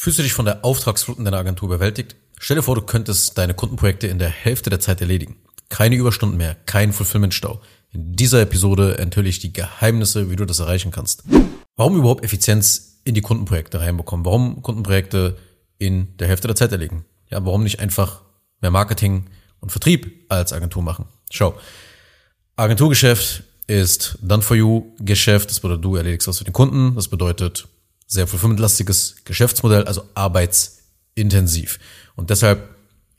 Fühlst du dich von der Auftragsfluten deiner Agentur überwältigt? Stell dir vor, du könntest deine Kundenprojekte in der Hälfte der Zeit erledigen. Keine Überstunden mehr, kein Fulfillment-Stau. In dieser Episode enthülle ich die Geheimnisse, wie du das erreichen kannst. Warum überhaupt Effizienz in die Kundenprojekte reinbekommen? Warum Kundenprojekte in der Hälfte der Zeit erledigen? Ja, warum nicht einfach mehr Marketing und Vertrieb als Agentur machen? Schau. Agenturgeschäft ist Done for You Geschäft. Das bedeutet, du erledigst was für den Kunden. Das bedeutet, sehr fulfillmentlastiges Geschäftsmodell, also arbeitsintensiv. Und deshalb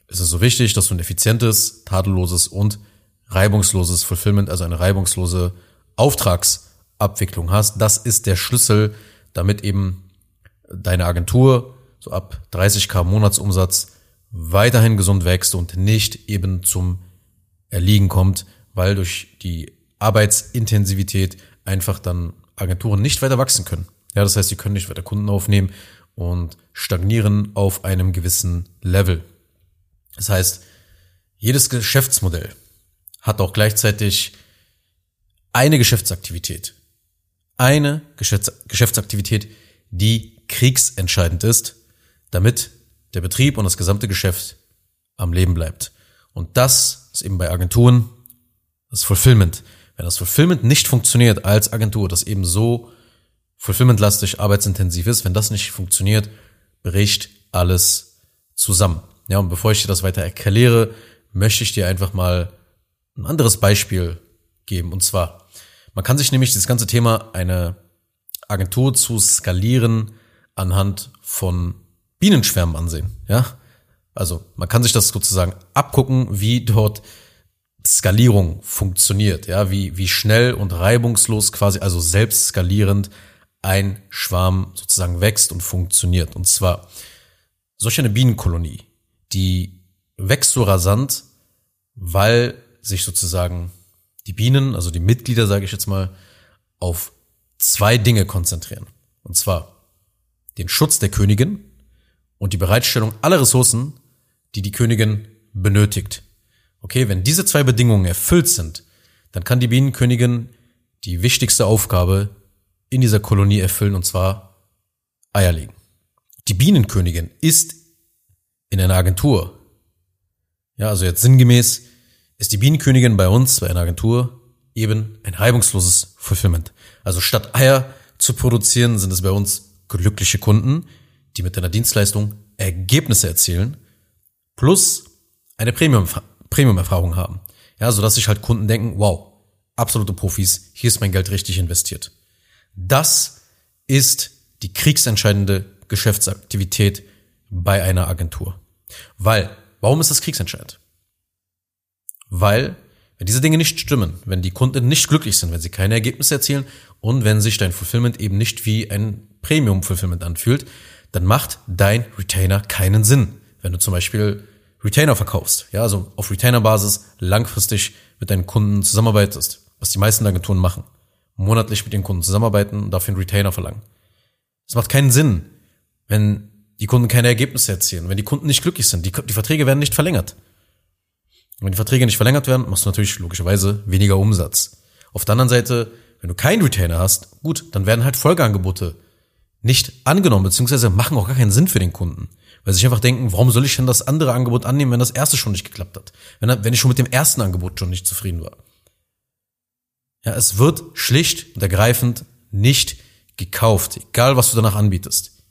ist es so wichtig, dass du ein effizientes, tadelloses und reibungsloses Fulfillment, also eine reibungslose Auftragsabwicklung hast. Das ist der Schlüssel, damit eben deine Agentur so ab 30k Monatsumsatz weiterhin gesund wächst und nicht eben zum Erliegen kommt, weil durch die Arbeitsintensivität einfach dann Agenturen nicht weiter wachsen können. Ja, das heißt, sie können nicht weiter Kunden aufnehmen und stagnieren auf einem gewissen Level. Das heißt, jedes Geschäftsmodell hat auch gleichzeitig eine Geschäftsaktivität. Eine Geschäftsaktivität, die kriegsentscheidend ist, damit der Betrieb und das gesamte Geschäft am Leben bleibt. Und das ist eben bei Agenturen das Fulfillment. Wenn das Fulfillment nicht funktioniert als Agentur, das eben so fulfillmentlastig, arbeitsintensiv ist, wenn das nicht funktioniert, bricht alles zusammen. Ja, und bevor ich dir das weiter erkläre, möchte ich dir einfach mal ein anderes Beispiel geben. Und zwar, man kann sich nämlich das ganze Thema eine Agentur zu skalieren anhand von Bienenschwärmen ansehen. Ja, also man kann sich das sozusagen abgucken, wie dort Skalierung funktioniert. Ja, wie, wie schnell und reibungslos quasi, also selbst skalierend ein Schwarm sozusagen wächst und funktioniert. Und zwar solch eine Bienenkolonie, die wächst so rasant, weil sich sozusagen die Bienen, also die Mitglieder, sage ich jetzt mal, auf zwei Dinge konzentrieren. Und zwar den Schutz der Königin und die Bereitstellung aller Ressourcen, die die Königin benötigt. Okay, wenn diese zwei Bedingungen erfüllt sind, dann kann die Bienenkönigin die wichtigste Aufgabe in dieser Kolonie erfüllen, und zwar Eier legen. Die Bienenkönigin ist in einer Agentur. Ja, also jetzt sinngemäß ist die Bienenkönigin bei uns, bei einer Agentur, eben ein reibungsloses Fulfillment. Also statt Eier zu produzieren, sind es bei uns glückliche Kunden, die mit deiner Dienstleistung Ergebnisse erzielen, plus eine Premium, Premium-Erfahrung haben. Ja, so dass sich halt Kunden denken, wow, absolute Profis, hier ist mein Geld richtig investiert. Das ist die kriegsentscheidende Geschäftsaktivität bei einer Agentur. Weil, warum ist das kriegsentscheidend? Weil, wenn diese Dinge nicht stimmen, wenn die Kunden nicht glücklich sind, wenn sie keine Ergebnisse erzielen und wenn sich dein Fulfillment eben nicht wie ein Premium-Fulfillment anfühlt, dann macht dein Retainer keinen Sinn. Wenn du zum Beispiel Retainer verkaufst, ja, also auf Retainer-Basis langfristig mit deinen Kunden zusammenarbeitest, was die meisten Agenturen machen monatlich mit den Kunden zusammenarbeiten und dafür einen Retainer verlangen. Es macht keinen Sinn, wenn die Kunden keine Ergebnisse erzielen, wenn die Kunden nicht glücklich sind. Die, die Verträge werden nicht verlängert. Und wenn die Verträge nicht verlängert werden, machst du natürlich logischerweise weniger Umsatz. Auf der anderen Seite, wenn du keinen Retainer hast, gut, dann werden halt Folgeangebote nicht angenommen, beziehungsweise machen auch gar keinen Sinn für den Kunden. Weil sie sich einfach denken, warum soll ich denn das andere Angebot annehmen, wenn das erste schon nicht geklappt hat? Wenn, wenn ich schon mit dem ersten Angebot schon nicht zufrieden war. Ja, es wird schlicht und ergreifend nicht gekauft, egal was du danach anbietest.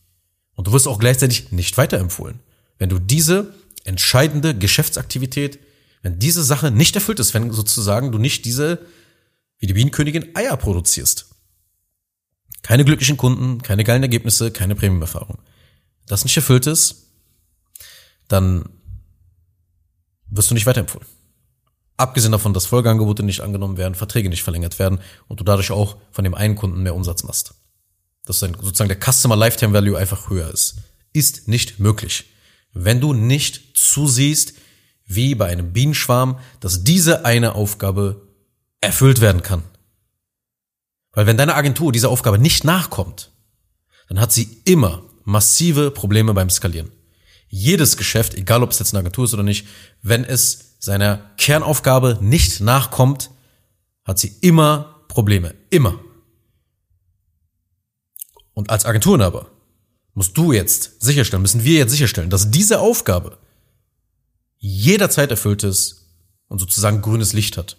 Und du wirst auch gleichzeitig nicht weiterempfohlen. Wenn du diese entscheidende Geschäftsaktivität, wenn diese Sache nicht erfüllt ist, wenn sozusagen du nicht diese, wie die Bienenkönigin, Eier produzierst. Keine glücklichen Kunden, keine geilen Ergebnisse, keine Premium-Erfahrung. Das nicht erfüllt ist, dann wirst du nicht weiterempfohlen. Abgesehen davon, dass Folgeangebote nicht angenommen werden, Verträge nicht verlängert werden und du dadurch auch von dem einen Kunden mehr Umsatz machst. Dass dann sozusagen der Customer Lifetime Value einfach höher ist. Ist nicht möglich. Wenn du nicht zusiehst, wie bei einem Bienenschwarm, dass diese eine Aufgabe erfüllt werden kann. Weil wenn deine Agentur dieser Aufgabe nicht nachkommt, dann hat sie immer massive Probleme beim Skalieren. Jedes Geschäft, egal ob es jetzt eine Agentur ist oder nicht, wenn es seiner Kernaufgabe nicht nachkommt, hat sie immer Probleme. Immer. Und als Agenturinhaber musst du jetzt sicherstellen, müssen wir jetzt sicherstellen, dass diese Aufgabe jederzeit erfüllt ist und sozusagen grünes Licht hat.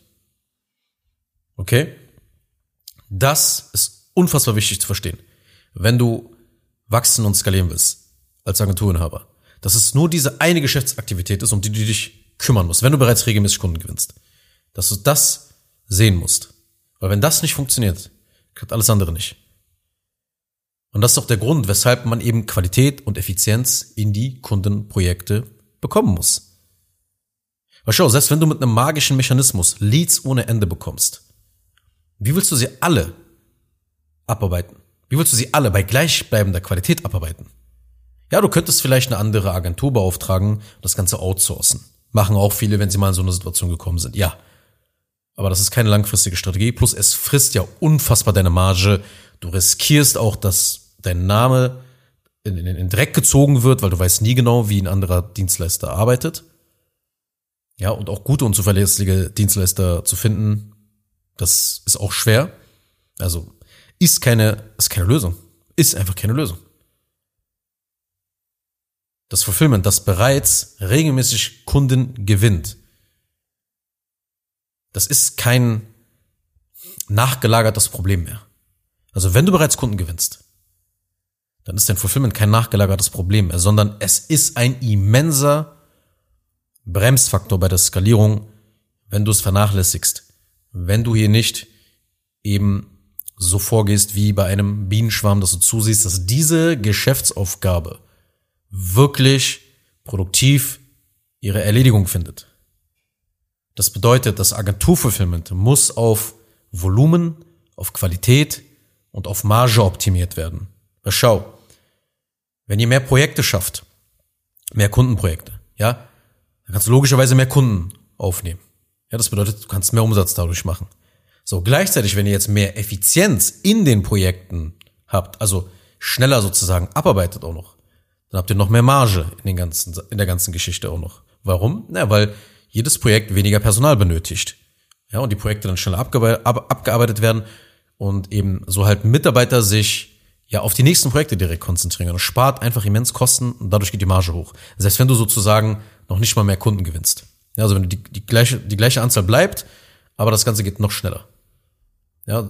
Okay? Das ist unfassbar wichtig zu verstehen. Wenn du wachsen und skalieren willst als Agenturinhaber, dass es nur diese eine Geschäftsaktivität ist, um die du dich kümmern musst, wenn du bereits regelmäßig Kunden gewinnst. Dass du das sehen musst. Weil wenn das nicht funktioniert, klappt alles andere nicht. Und das ist auch der Grund, weshalb man eben Qualität und Effizienz in die Kundenprojekte bekommen muss. Weil schau, selbst wenn du mit einem magischen Mechanismus Leads ohne Ende bekommst, wie willst du sie alle abarbeiten? Wie willst du sie alle bei gleichbleibender Qualität abarbeiten? Ja, du könntest vielleicht eine andere Agentur beauftragen und das Ganze outsourcen. Machen auch viele, wenn sie mal in so eine Situation gekommen sind. Ja. Aber das ist keine langfristige Strategie. Plus es frisst ja unfassbar deine Marge. Du riskierst auch, dass dein Name in, in, in Dreck gezogen wird, weil du weißt nie genau, wie ein anderer Dienstleister arbeitet. Ja, und auch gute und zuverlässige Dienstleister zu finden, das ist auch schwer. Also ist keine, ist keine Lösung. Ist einfach keine Lösung. Das Fulfillment, das bereits regelmäßig Kunden gewinnt, das ist kein nachgelagertes Problem mehr. Also wenn du bereits Kunden gewinnst, dann ist dein Fulfillment kein nachgelagertes Problem mehr, sondern es ist ein immenser Bremsfaktor bei der Skalierung, wenn du es vernachlässigst. Wenn du hier nicht eben so vorgehst wie bei einem Bienenschwarm, dass du zusiehst, dass diese Geschäftsaufgabe wirklich produktiv ihre Erledigung findet. Das bedeutet, das Agenturfulfillment muss auf Volumen, auf Qualität und auf Marge optimiert werden. Aber schau, wenn ihr mehr Projekte schafft, mehr Kundenprojekte, ja, dann kannst du logischerweise mehr Kunden aufnehmen. Ja, das bedeutet, du kannst mehr Umsatz dadurch machen. So, gleichzeitig, wenn ihr jetzt mehr Effizienz in den Projekten habt, also schneller sozusagen abarbeitet auch noch, dann habt ihr noch mehr Marge in den ganzen, in der ganzen Geschichte auch noch. Warum? Na, weil jedes Projekt weniger Personal benötigt. Ja, und die Projekte dann schneller abgearbeitet werden und eben so halt Mitarbeiter sich ja auf die nächsten Projekte direkt konzentrieren. Das spart einfach immens Kosten und dadurch geht die Marge hoch. Selbst wenn du sozusagen noch nicht mal mehr Kunden gewinnst. Ja, also wenn die, die gleiche, die gleiche Anzahl bleibt, aber das Ganze geht noch schneller. Ja,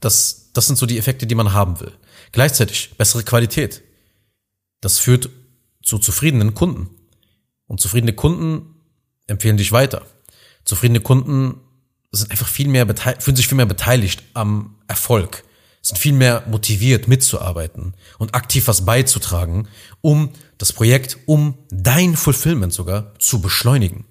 das, das sind so die Effekte, die man haben will. Gleichzeitig bessere Qualität. Das führt zu zufriedenen Kunden. Und zufriedene Kunden empfehlen dich weiter. Zufriedene Kunden sind einfach viel mehr fühlen sich viel mehr beteiligt am Erfolg, sind viel mehr motiviert mitzuarbeiten und aktiv was beizutragen, um das Projekt, um dein Fulfillment sogar zu beschleunigen.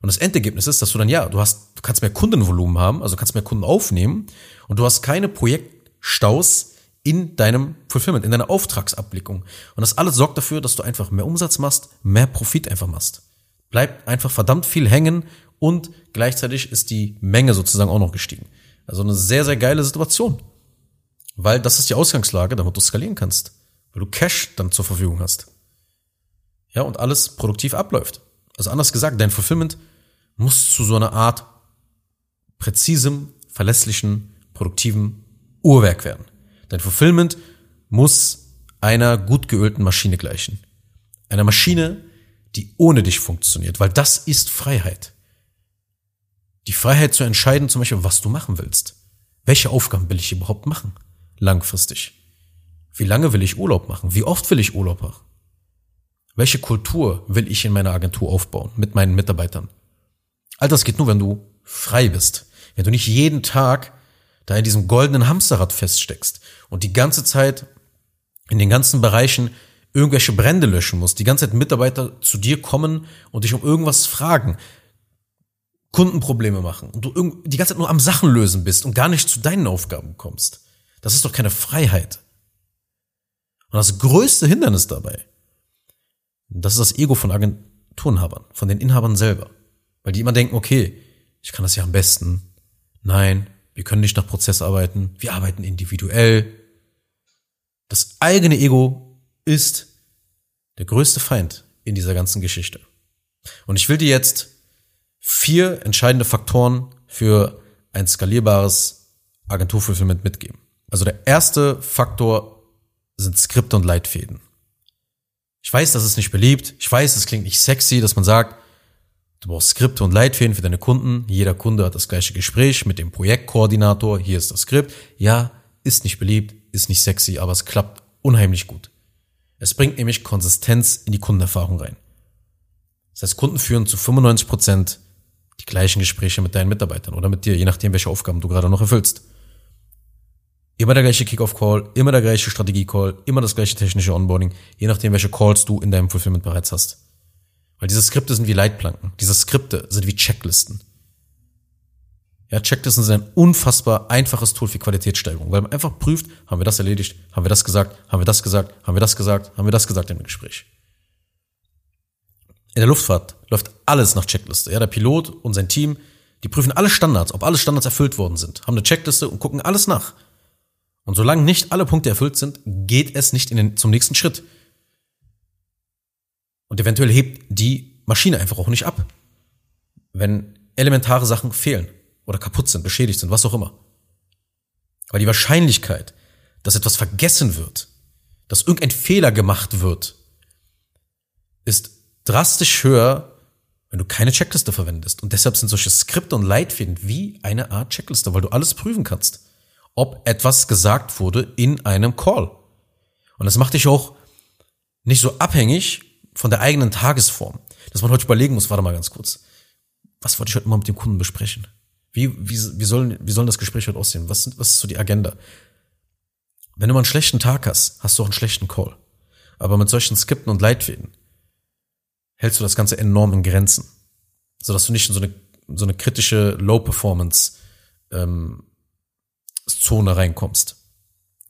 Und das Endergebnis ist, dass du dann, ja, du hast, du kannst mehr Kundenvolumen haben, also kannst mehr Kunden aufnehmen und du hast keine Projektstaus in deinem Fulfillment, in deiner Auftragsabblickung. Und das alles sorgt dafür, dass du einfach mehr Umsatz machst, mehr Profit einfach machst. Bleibt einfach verdammt viel hängen und gleichzeitig ist die Menge sozusagen auch noch gestiegen. Also eine sehr, sehr geile Situation. Weil das ist die Ausgangslage, damit du skalieren kannst. Weil du Cash dann zur Verfügung hast. Ja, und alles produktiv abläuft. Also anders gesagt, dein Fulfillment muss zu so einer Art präzisem, verlässlichen, produktiven Uhrwerk werden. Dein Fulfillment muss einer gut geölten Maschine gleichen. Einer Maschine, die ohne dich funktioniert, weil das ist Freiheit. Die Freiheit zu entscheiden, zum Beispiel, was du machen willst. Welche Aufgaben will ich überhaupt machen? Langfristig. Wie lange will ich Urlaub machen? Wie oft will ich Urlaub machen? Welche Kultur will ich in meiner Agentur aufbauen mit meinen Mitarbeitern? All das geht nur, wenn du frei bist. Wenn du nicht jeden Tag da in diesem goldenen Hamsterrad feststeckst und die ganze Zeit in den ganzen Bereichen irgendwelche Brände löschen musst, die ganze Zeit Mitarbeiter zu dir kommen und dich um irgendwas fragen, Kundenprobleme machen und du die ganze Zeit nur am Sachen lösen bist und gar nicht zu deinen Aufgaben kommst. Das ist doch keine Freiheit. Und das größte Hindernis dabei, das ist das Ego von Agenturenhabern, von den Inhabern selber. Weil die immer denken, okay, ich kann das ja am besten. Nein, wir können nicht nach Prozess arbeiten. Wir arbeiten individuell. Das eigene Ego ist der größte Feind in dieser ganzen Geschichte. Und ich will dir jetzt vier entscheidende Faktoren für ein skalierbares Agenturfulfillment mitgeben. Also der erste Faktor sind Skripte und Leitfäden. weiß, das ist nicht beliebt. Ich weiß, es klingt nicht sexy, dass man sagt, du brauchst Skripte und Leitfäden für deine Kunden. Jeder Kunde hat das gleiche Gespräch mit dem Projektkoordinator. Hier ist das Skript. Ja, ist nicht beliebt, ist nicht sexy, aber es klappt unheimlich gut. Es bringt nämlich Konsistenz in die Kundenerfahrung rein. Das heißt, Kunden führen zu 95 Prozent die gleichen Gespräche mit deinen Mitarbeitern oder mit dir, je nachdem, welche Aufgaben du gerade noch erfüllst. Immer der gleiche Kickoff-Call, immer der gleiche Strategie-Call, immer das gleiche technische Onboarding, je nachdem, welche Calls du in deinem Fulfillment bereits hast. Weil diese Skripte sind wie Leitplanken. Diese Skripte sind wie Checklisten. Ja, Checklisten sind ein unfassbar einfaches Tool für Qualitätssteigerung, weil man einfach prüft, haben wir das erledigt, haben wir das gesagt, haben wir das gesagt, haben wir das gesagt, haben wir das gesagt im Gespräch. In der Luftfahrt läuft alles nach Checkliste. Ja, der Pilot und sein Team, die prüfen alle Standards, ob alle Standards erfüllt worden sind, haben eine Checkliste und gucken alles nach. Und solange nicht alle Punkte erfüllt sind, geht es nicht den, zum nächsten Schritt. Und eventuell hebt die Maschine einfach auch nicht ab, wenn elementare Sachen fehlen oder kaputt sind, beschädigt sind, was auch immer. Weil die Wahrscheinlichkeit, dass etwas vergessen wird, dass irgendein Fehler gemacht wird, ist drastisch höher, wenn du keine Checkliste verwendest. Und deshalb sind solche Skripte und Leitfäden wie eine Art Checkliste, weil du alles prüfen kannst, ob etwas gesagt wurde in einem Call. Und das macht dich auch nicht so abhängig von der eigenen Tagesform, dass man heute überlegen muss, warte mal ganz kurz, was wollte ich heute mal mit dem Kunden besprechen? Wie, wie, wie, soll, wie soll das Gespräch heute aussehen? Was, was ist so die Agenda? Wenn du mal einen schlechten Tag hast, hast du auch einen schlechten Call. Aber mit solchen Skripten und Leitfäden hältst du das Ganze enorm in Grenzen. Sodass du nicht in so eine, so eine kritische Low-Performance ähm, Zone reinkommst.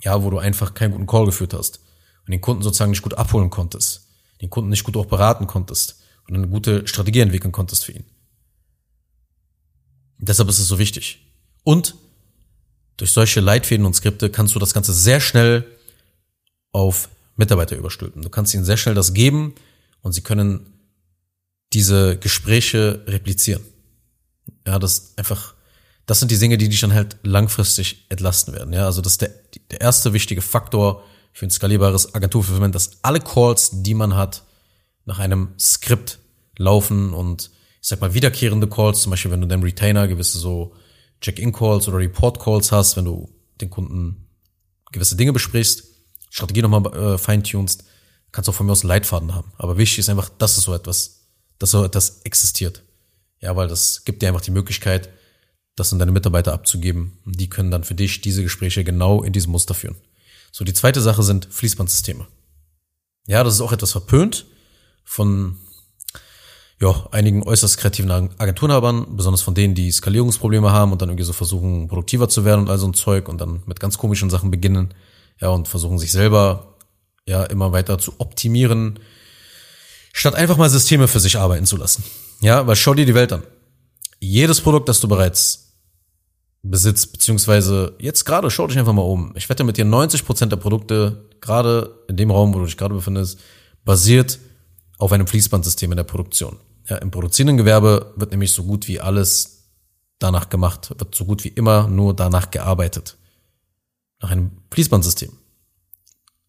Ja, wo du einfach keinen guten Call geführt hast und den Kunden sozusagen nicht gut abholen konntest, den Kunden nicht gut auch beraten konntest und eine gute Strategie entwickeln konntest für ihn. Deshalb ist es so wichtig. Und durch solche Leitfäden und Skripte kannst du das Ganze sehr schnell auf Mitarbeiter überstülpen. Du kannst ihnen sehr schnell das geben und sie können diese Gespräche replizieren. Ja, das einfach, das sind die Dinge, die dich dann halt langfristig entlasten werden. Ja, also das ist der, der erste wichtige Faktor für ein skalierbares Agenturfulfillment, dass alle Calls, die man hat, nach einem Skript laufen und ich sag mal, wiederkehrende Calls, zum Beispiel, wenn du deinem Retainer gewisse so Check-in-Calls oder Report-Calls hast, wenn du den Kunden gewisse Dinge besprichst, Strategie nochmal äh, feintunst, kannst du auch von mir aus Leitfaden haben. Aber wichtig ist einfach, dass es so etwas, dass so etwas existiert. Ja, weil das gibt dir einfach die Möglichkeit, das an deine Mitarbeiter abzugeben. Und die können dann für dich diese Gespräche genau in diesem Muster führen. So, die zweite Sache sind Fließbandsysteme. Ja, das ist auch etwas verpönt von ja, einigen äußerst kreativen Agenturhabern, besonders von denen, die Skalierungsprobleme haben und dann irgendwie so versuchen, produktiver zu werden und all so ein Zeug und dann mit ganz komischen Sachen beginnen, ja, und versuchen sich selber, ja, immer weiter zu optimieren, statt einfach mal Systeme für sich arbeiten zu lassen. Ja, weil schau dir die Welt an. Jedes Produkt, das du bereits besitzt, beziehungsweise jetzt gerade, schau dich einfach mal um. Ich wette mit dir, 90 Prozent der Produkte, gerade in dem Raum, wo du dich gerade befindest, basiert auf einem Fließbandsystem in der Produktion. Ja, Im produzierenden Gewerbe wird nämlich so gut wie alles danach gemacht, wird so gut wie immer nur danach gearbeitet. Nach einem Fließbandsystem.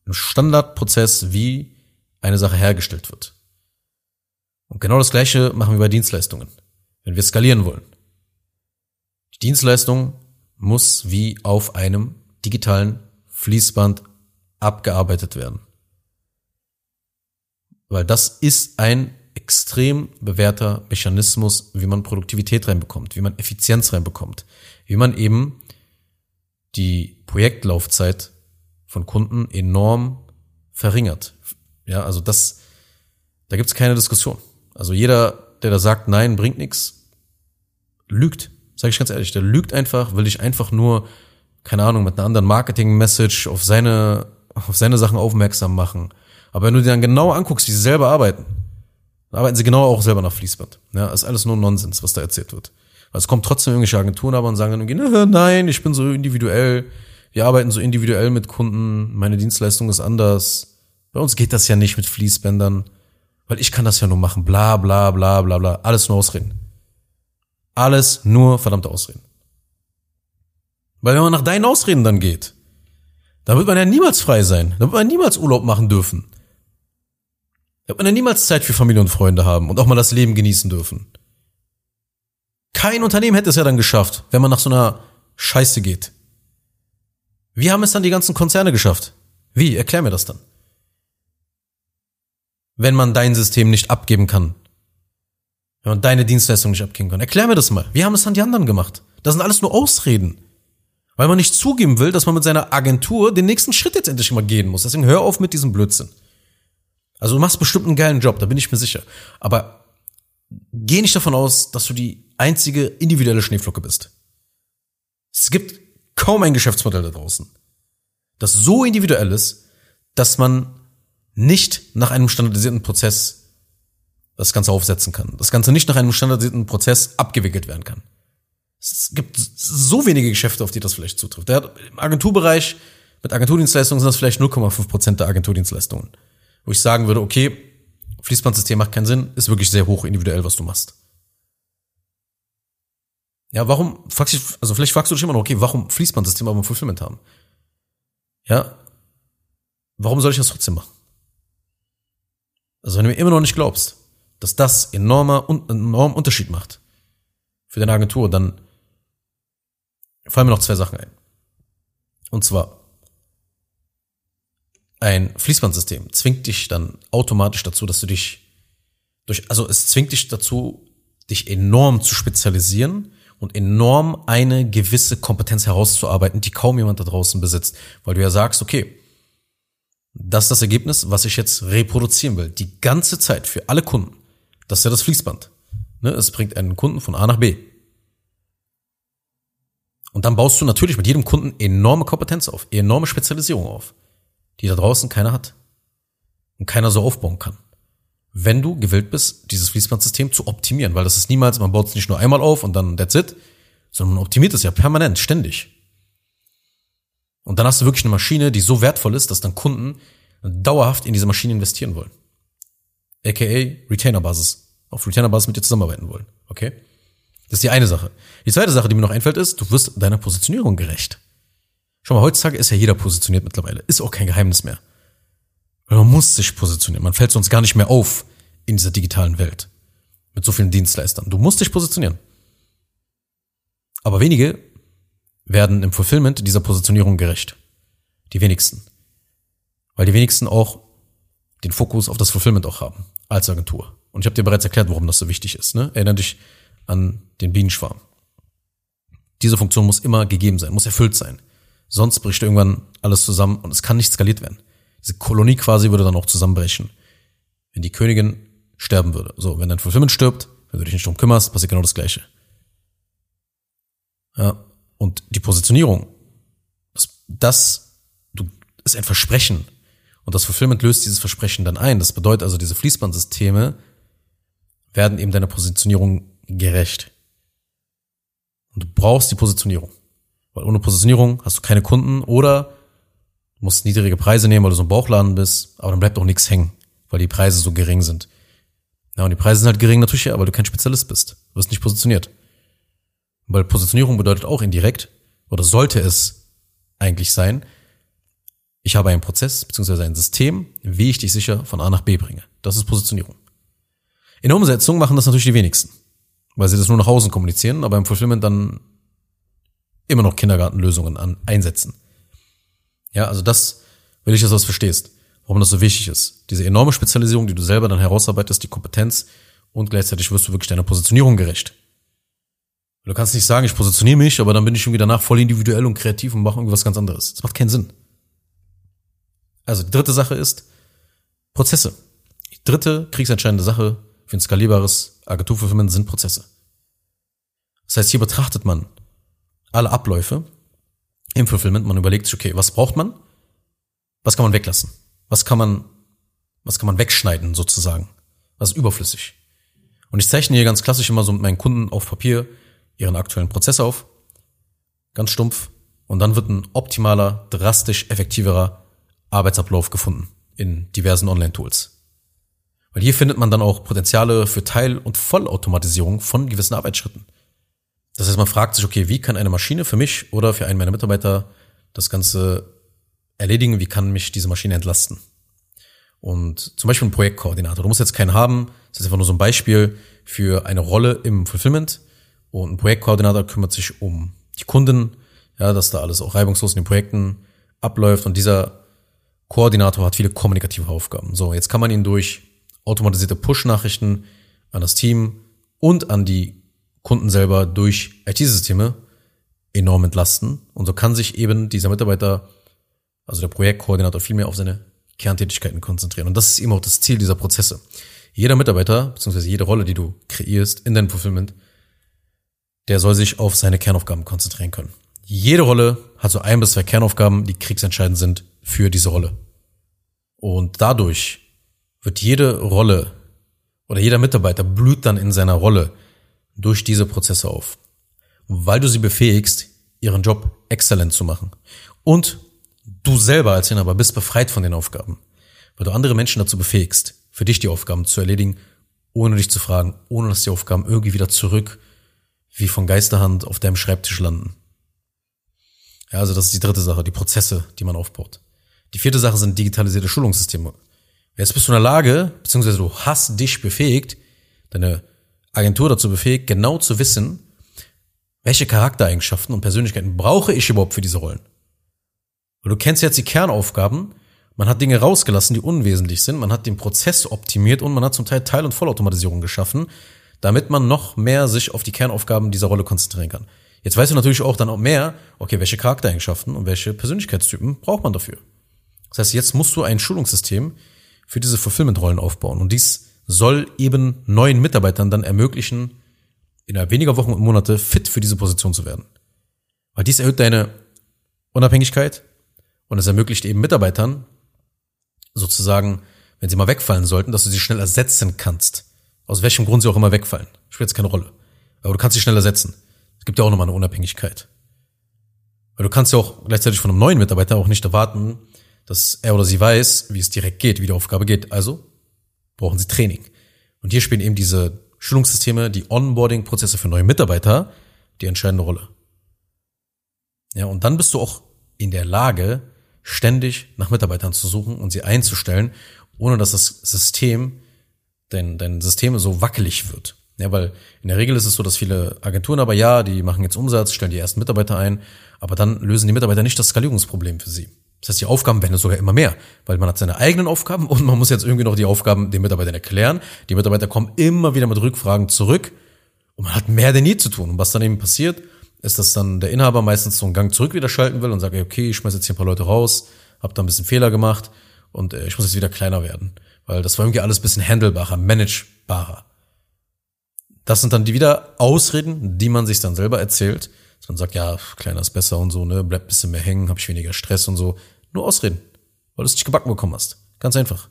Ein Standardprozess, wie eine Sache hergestellt wird. Und genau das Gleiche machen wir bei Dienstleistungen, wenn wir skalieren wollen. Die Dienstleistung muss wie auf einem digitalen Fließband abgearbeitet werden. Weil das ist ein extrem bewährter Mechanismus, wie man Produktivität reinbekommt, wie man Effizienz reinbekommt, wie man eben die Projektlaufzeit von Kunden enorm verringert. Ja, also das, da gibt's keine Diskussion. Also jeder, der da sagt, nein, bringt nichts, lügt. Sag ich ganz ehrlich, der lügt einfach, will dich einfach nur, keine Ahnung, mit einer anderen Marketing-Message auf seine, auf seine Sachen aufmerksam machen aber wenn du dir dann genau anguckst, wie sie selber arbeiten, arbeiten sie genau auch selber nach Fließband. Ja, ist alles nur Nonsens, was da erzählt wird. Also es kommt trotzdem irgendwelche Agenturen aber und sagen dann irgendwie, nein, ich bin so individuell, wir arbeiten so individuell mit Kunden, meine Dienstleistung ist anders. Bei uns geht das ja nicht mit Fließbändern, weil ich kann das ja nur machen, bla bla bla bla bla. Alles nur Ausreden. Alles nur verdammte Ausreden. Weil wenn man nach deinen Ausreden dann geht, dann wird man ja niemals frei sein. Dann wird man niemals Urlaub machen dürfen. Da wird man ja niemals Zeit für Familie und Freunde haben und auch mal das Leben genießen dürfen. Kein Unternehmen hätte es ja dann geschafft, wenn man nach so einer Scheiße geht. Wie haben es dann die ganzen Konzerne geschafft? Wie? Erklär mir das dann. Wenn man dein System nicht abgeben kann. Wenn man deine Dienstleistung nicht abgeben kann. Erklär mir das mal. Wie haben es dann die anderen gemacht? Das sind alles nur Ausreden. Weil man nicht zugeben will, dass man mit seiner Agentur den nächsten Schritt jetzt endlich mal gehen muss. Deswegen hör auf mit diesem Blödsinn. Also du machst bestimmt einen geilen Job, da bin ich mir sicher. Aber geh nicht davon aus, dass du die einzige individuelle Schneeflocke bist. Es gibt kaum ein Geschäftsmodell da draußen, das so individuell ist, dass man nicht nach einem standardisierten Prozess das Ganze aufsetzen kann. Das Ganze nicht nach einem standardisierten Prozess abgewickelt werden kann. Es gibt so wenige Geschäfte, auf die das vielleicht zutrifft. Im Agenturbereich mit Agenturdienstleistungen sind das vielleicht 0,5 Prozent der Agenturdienstleistungen. Wo ich sagen würde, okay, Fließbandsystem macht keinen Sinn, ist wirklich sehr hoch individuell, was du machst. Ja, warum, fragst du, also vielleicht fragst du dich immer noch, okay, warum Fließbandsystem aber ein Fulfillment haben? Ja, warum soll ich das trotzdem machen? Also wenn du mir immer noch nicht glaubst, dass das enormer, enorm Unterschied macht für deine Agentur, dann fallen mir noch zwei Sachen ein. Und zwar, ein Fließbandsystem zwingt dich dann automatisch dazu, dass du dich durch, also es zwingt dich dazu, dich enorm zu spezialisieren und enorm eine gewisse Kompetenz herauszuarbeiten, die kaum jemand da draußen besitzt. Weil du ja sagst, okay, das ist das Ergebnis, was ich jetzt reproduzieren will. Die ganze Zeit für alle Kunden. Das ist ja das Fließband. Ne? Es bringt einen Kunden von A nach B. Und dann baust du natürlich mit jedem Kunden enorme Kompetenz auf, enorme Spezialisierung auf, die da draußen keiner hat. Und keiner so aufbauen kann. Wenn du gewillt bist, dieses Fließbandsystem zu optimieren, weil das ist niemals, man baut es nicht nur einmal auf und dann that's it, sondern man optimiert es ja permanent, ständig. Und dann hast du wirklich eine Maschine, die so wertvoll ist, dass dann Kunden dauerhaft in diese Maschine investieren wollen. AKA Retainer-Basis. Auf Retainer-Basis mit dir zusammenarbeiten wollen. Okay? Das ist die eine Sache. Die zweite Sache, die mir noch einfällt, ist, du wirst deiner Positionierung gerecht. Schau mal, heutzutage ist ja jeder positioniert mittlerweile. Ist auch kein Geheimnis mehr. Weil man muss sich positionieren. Man fällt sonst gar nicht mehr auf in dieser digitalen Welt. Mit so vielen Dienstleistern. Du musst dich positionieren. Aber wenige werden im Fulfillment dieser Positionierung gerecht. Die wenigsten. Weil die wenigsten auch den Fokus auf das Fulfillment auch haben, als Agentur. Und ich habe dir bereits erklärt, warum das so wichtig ist. Ne? Erinner dich an den Bienenschwarm. Diese Funktion muss immer gegeben sein, muss erfüllt sein. Sonst bricht irgendwann alles zusammen und es kann nicht skaliert werden. Diese Kolonie quasi würde dann auch zusammenbrechen. Wenn die Königin sterben würde. So, wenn dein Fulfillment stirbt, wenn du dich nicht drum kümmerst, passiert genau das Gleiche. Ja, und die Positionierung, das, das du, ist ein Versprechen. Und das Fulfillment löst dieses Versprechen dann ein. Das bedeutet also, diese Fließbandsysteme werden eben deiner Positionierung gerecht. Und du brauchst die Positionierung. Weil ohne Positionierung hast du keine Kunden oder musst niedrige Preise nehmen, weil du so ein Bauchladen bist, aber dann bleibt auch nichts hängen, weil die Preise so gering sind. Ja, und die Preise sind halt gering natürlich, weil du kein Spezialist bist. Du wirst nicht positioniert. Weil Positionierung bedeutet auch indirekt, oder sollte es eigentlich sein, ich habe einen Prozess bzw. ein System, wie ich dich sicher von A nach B bringe. Das ist Positionierung. In der Umsetzung machen das natürlich die wenigsten, weil sie das nur nach außen kommunizieren, aber im Fulfillment dann immer noch Kindergartenlösungen an, einsetzen. Ja, also das will ich, dass du das verstehst, warum das so wichtig ist. Diese enorme Spezialisierung, die du selber dann herausarbeitest, die Kompetenz und gleichzeitig wirst du wirklich deiner Positionierung gerecht. Du kannst nicht sagen, ich positioniere mich, aber dann bin ich irgendwie danach voll individuell und kreativ und mache irgendwas ganz anderes. Das macht keinen Sinn. Also die dritte Sache ist Prozesse. Die dritte kriegsentscheidende Sache für ein skalierbares Agenturfulfillment sind Prozesse. Das heißt, hier betrachtet man alle Abläufe im Fulfillment. Man überlegt sich, okay, was braucht man? Was kann man weglassen? Was kann man, was kann man wegschneiden sozusagen? Was ist überflüssig? Und ich zeichne hier ganz klassisch immer so mit meinen Kunden auf Papier ihren aktuellen Prozess auf, ganz stumpf, und dann wird ein optimaler, drastisch effektiverer Arbeitsablauf gefunden in diversen Online-Tools. Weil hier findet man dann auch Potenziale für Teil- und Vollautomatisierung von gewissen Arbeitsschritten. Das heißt, man fragt sich, okay, wie kann eine Maschine für mich oder für einen meiner Mitarbeiter das Ganze erledigen? Wie kann mich diese Maschine entlasten? Und zum Beispiel ein Projektkoordinator. Du musst jetzt keinen haben. Das ist einfach nur so ein Beispiel für eine Rolle im Fulfillment. Und ein Projektkoordinator kümmert sich um die Kunden, ja, dass da alles auch reibungslos in den Projekten abläuft. Und dieser Koordinator hat viele kommunikative Aufgaben. So, jetzt kann man ihn durch automatisierte Push-Nachrichten an das Team und an die Kunden selber durch IT-Systeme enorm entlasten. Und so kann sich eben dieser Mitarbeiter, also der Projektkoordinator, viel mehr auf seine Kerntätigkeiten konzentrieren. Und das ist eben auch das Ziel dieser Prozesse. Jeder Mitarbeiter, beziehungsweise jede Rolle, die du kreierst in deinem Fulfillment, der soll sich auf seine Kernaufgaben konzentrieren können. Jede Rolle hat so ein bis zwei Kernaufgaben, die kriegsentscheidend sind für diese Rolle. Und dadurch wird jede Rolle oder jeder Mitarbeiter blüht dann in seiner Rolle durch diese Prozesse auf. Weil du sie befähigst, ihren Job exzellent zu machen. Und du selber als Inhaber bist befreit von den Aufgaben, weil du andere Menschen dazu befähigst, für dich die Aufgaben zu erledigen, ohne dich zu fragen, ohne dass die Aufgaben irgendwie wieder zurück wie von Geisterhand auf deinem Schreibtisch landen. Ja, also das ist die dritte Sache, die Prozesse, die man aufbaut. Die vierte Sache sind digitalisierte Schulungssysteme. Jetzt bist du in der Lage, beziehungsweise du hast dich befähigt, deine Agentur dazu befähigt, genau zu wissen, welche Charaktereigenschaften und Persönlichkeiten brauche ich überhaupt für diese Rollen. Weil du kennst jetzt die Kernaufgaben, man hat Dinge rausgelassen, die unwesentlich sind, man hat den Prozess optimiert und man hat zum Teil Teil- und Vollautomatisierung geschaffen, damit man noch mehr sich auf die Kernaufgaben dieser Rolle konzentrieren kann. Jetzt weißt du natürlich auch dann auch mehr, okay, welche Charaktereigenschaften und welche Persönlichkeitstypen braucht man dafür. Das heißt, jetzt musst du ein Schulungssystem für diese Fulfillment-Rollen aufbauen und dies soll eben neuen Mitarbeitern dann ermöglichen, innerhalb weniger Wochen und Monate fit für diese Position zu werden. Weil dies erhöht deine Unabhängigkeit, und es ermöglicht eben Mitarbeitern, sozusagen, wenn sie mal wegfallen sollten, dass du sie schnell ersetzen kannst. Aus welchem Grund sie auch immer wegfallen. Spielt jetzt keine Rolle. Aber du kannst sie schnell ersetzen. Es gibt ja auch nochmal eine Unabhängigkeit. Weil du kannst ja auch gleichzeitig von einem neuen Mitarbeiter auch nicht erwarten, dass er oder sie weiß, wie es direkt geht, wie die Aufgabe geht. Also brauchen sie Training. Und hier spielen eben diese Schulungssysteme, die Onboarding-Prozesse für neue Mitarbeiter die entscheidende Rolle. Ja, und dann bist du auch in der Lage, ständig nach Mitarbeitern zu suchen und sie einzustellen, ohne dass das System, dein, dein System so wackelig wird. Ja, weil in der Regel ist es so, dass viele Agenturen aber ja, die machen jetzt Umsatz, stellen die ersten Mitarbeiter ein, aber dann lösen die Mitarbeiter nicht das Skalierungsproblem für sie. Das heißt, die Aufgaben werden sogar immer mehr, weil man hat seine eigenen Aufgaben und man muss jetzt irgendwie noch die Aufgaben den Mitarbeitern erklären. Die Mitarbeiter kommen immer wieder mit Rückfragen zurück und man hat mehr denn nie zu tun. Und was dann eben passiert, ist, dass dann der Inhaber meistens so einen Gang zurück wieder schalten will und sagt, okay, ich schmeiß jetzt hier ein paar Leute raus, hab da ein bisschen Fehler gemacht und äh, ich muss jetzt wieder kleiner werden. Weil das war irgendwie alles bisschen handelbarer, managebarer. Das sind dann die wieder Ausreden, die man sich dann selber erzählt. Man sagt, ja, kleiner ist besser und so, ne, bleib ein bisschen mehr hängen, hab ich weniger Stress und so. Nur Ausreden, weil du es nicht gebacken bekommen hast. Ganz einfach.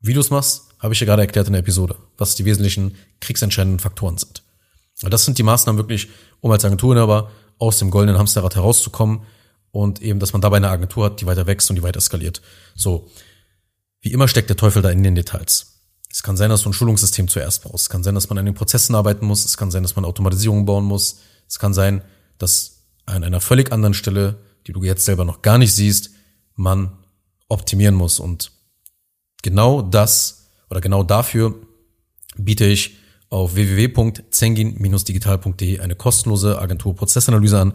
Wie du es machst, habe ich ja gerade erklärt in der Episode, was die wesentlichen kriegsentscheidenden Faktoren sind. Das sind die Maßnahmen wirklich, um als Agenturinhaber aus dem goldenen Hamsterrad herauszukommen und eben, dass man dabei eine Agentur hat, die weiter wächst und die weiter skaliert. So. Wie immer steckt der Teufel da in den Details. Es kann sein, dass du ein Schulungssystem zuerst brauchst. Es kann sein, dass man an den Prozessen arbeiten muss. Es kann sein, dass man Automatisierung bauen muss. Es kann sein, dass an einer völlig anderen Stelle, die du jetzt selber noch gar nicht siehst, man optimieren muss. Und genau das oder genau dafür biete ich auf www.zengin-digital.de eine kostenlose Agenturprozessanalyse an.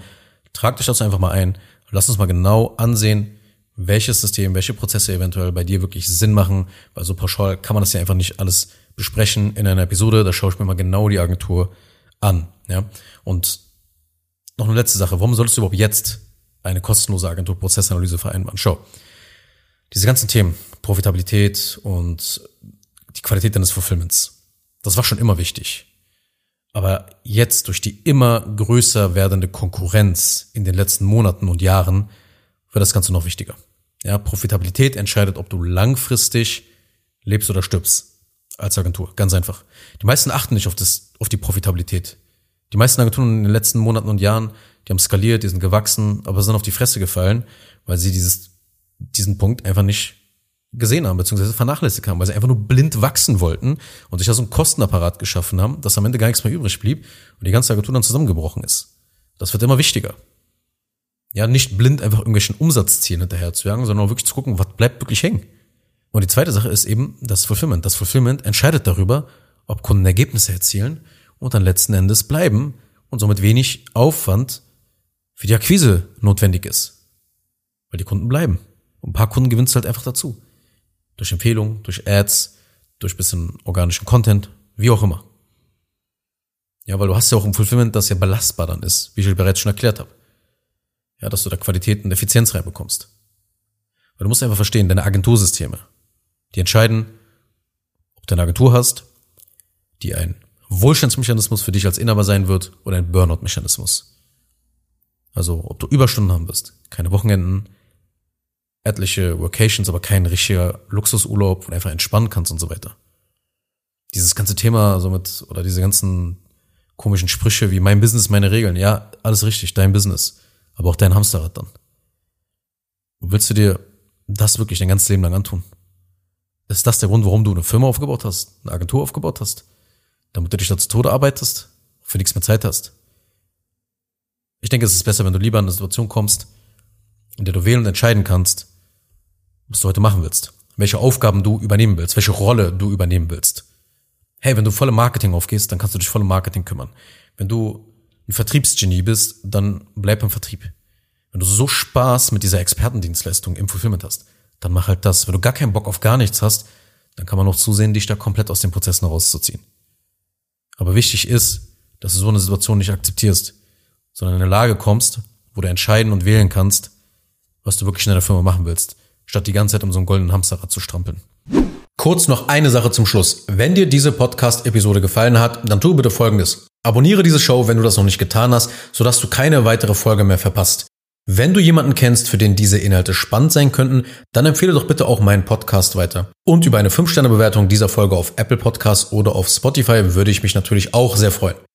Trag dich dazu einfach mal ein. Lass uns mal genau ansehen, welches System, welche Prozesse eventuell bei dir wirklich Sinn machen, weil so pauschal kann man das ja einfach nicht alles besprechen in einer Episode. Da schaue ich mir mal genau die Agentur an. Ja? Und noch eine letzte Sache. Warum solltest du überhaupt jetzt eine kostenlose Agenturprozessanalyse vereinbaren? Schau. Diese ganzen Themen, Profitabilität und die Qualität deines Fulfillments, das war schon immer wichtig. Aber jetzt durch die immer größer werdende Konkurrenz in den letzten Monaten und Jahren wird das Ganze noch wichtiger. Ja, Profitabilität entscheidet, ob du langfristig lebst oder stirbst als Agentur. Ganz einfach. Die meisten achten nicht auf das, auf die Profitabilität. Die meisten Agenturen in den letzten Monaten und Jahren, die haben skaliert, die sind gewachsen, aber sind auf die Fresse gefallen, weil sie dieses, diesen Punkt einfach nicht gesehen haben, beziehungsweise vernachlässigt haben, weil sie einfach nur blind wachsen wollten und sich da so einen Kostenapparat geschaffen haben, dass am Ende gar nichts mehr übrig blieb und die ganze Agentur dann zusammengebrochen ist. Das wird immer wichtiger. Ja, nicht blind einfach irgendwelchen Umsatzzielen hinterher zu jagen, sondern auch wirklich zu gucken, was bleibt wirklich hängen. Und die zweite Sache ist eben das Fulfillment. Das Fulfillment entscheidet darüber, ob Kunden Ergebnisse erzielen und dann letzten Endes bleiben und somit wenig Aufwand für die Akquise notwendig ist. Weil die Kunden bleiben. Und ein paar Kunden gewinnst du halt einfach dazu. Durch Empfehlungen, durch Ads, durch bisschen organischen Content, wie auch immer. Ja, weil du hast ja auch ein Fulfillment, das ja belastbar dann ist, wie ich bereits schon erklärt habe. Ja, dass du da Qualität und Effizienz reinbekommst. Weil du musst einfach verstehen, deine Agentursysteme, die entscheiden, ob du eine Agentur hast, die ein Wohlstandsmechanismus für dich als Inhaber sein wird oder ein Burnout-Mechanismus. Also, ob du Überstunden haben wirst, keine Wochenenden, etliche Vacations, aber kein richtiger Luxusurlaub, wo du einfach entspannen kannst und so weiter. Dieses ganze Thema somit, oder diese ganzen komischen Sprüche wie mein Business, meine Regeln. Ja, alles richtig, dein Business. Aber auch dein Hamsterrad dann. Und willst du dir das wirklich dein ganzes Leben lang antun? Ist das der Grund, warum du eine Firma aufgebaut hast, eine Agentur aufgebaut hast? Damit du dich da zu Tode arbeitest, für nichts mehr Zeit hast? Ich denke, es ist besser, wenn du lieber in eine Situation kommst, in der du wählen und entscheiden kannst, was du heute machen willst, welche Aufgaben du übernehmen willst, welche Rolle du übernehmen willst. Hey, wenn du voll im Marketing aufgehst, dann kannst du dich voll im Marketing kümmern. Wenn du ein Vertriebsgenie bist, dann bleib im Vertrieb. Wenn du so Spaß mit dieser Expertendienstleistung im Fulfillment hast, dann mach halt das. Wenn du gar keinen Bock auf gar nichts hast, dann kann man noch zusehen, dich da komplett aus den Prozessen rauszuziehen. Aber wichtig ist, dass du so eine Situation nicht akzeptierst, sondern in eine Lage kommst, wo du entscheiden und wählen kannst, was du wirklich in deiner Firma machen willst, statt die ganze Zeit um so einen goldenen Hamsterrad zu strampeln. Kurz noch eine Sache zum Schluss. Wenn dir diese Podcast-Episode gefallen hat, dann tu bitte Folgendes. Abonniere diese Show, wenn du das noch nicht getan hast, sodass du keine weitere Folge mehr verpasst. Wenn du jemanden kennst, für den diese Inhalte spannend sein könnten, dann empfehle doch bitte auch meinen Podcast weiter. Und über eine 5-Sterne-Bewertung dieser Folge auf Apple Podcasts oder auf Spotify würde ich mich natürlich auch sehr freuen.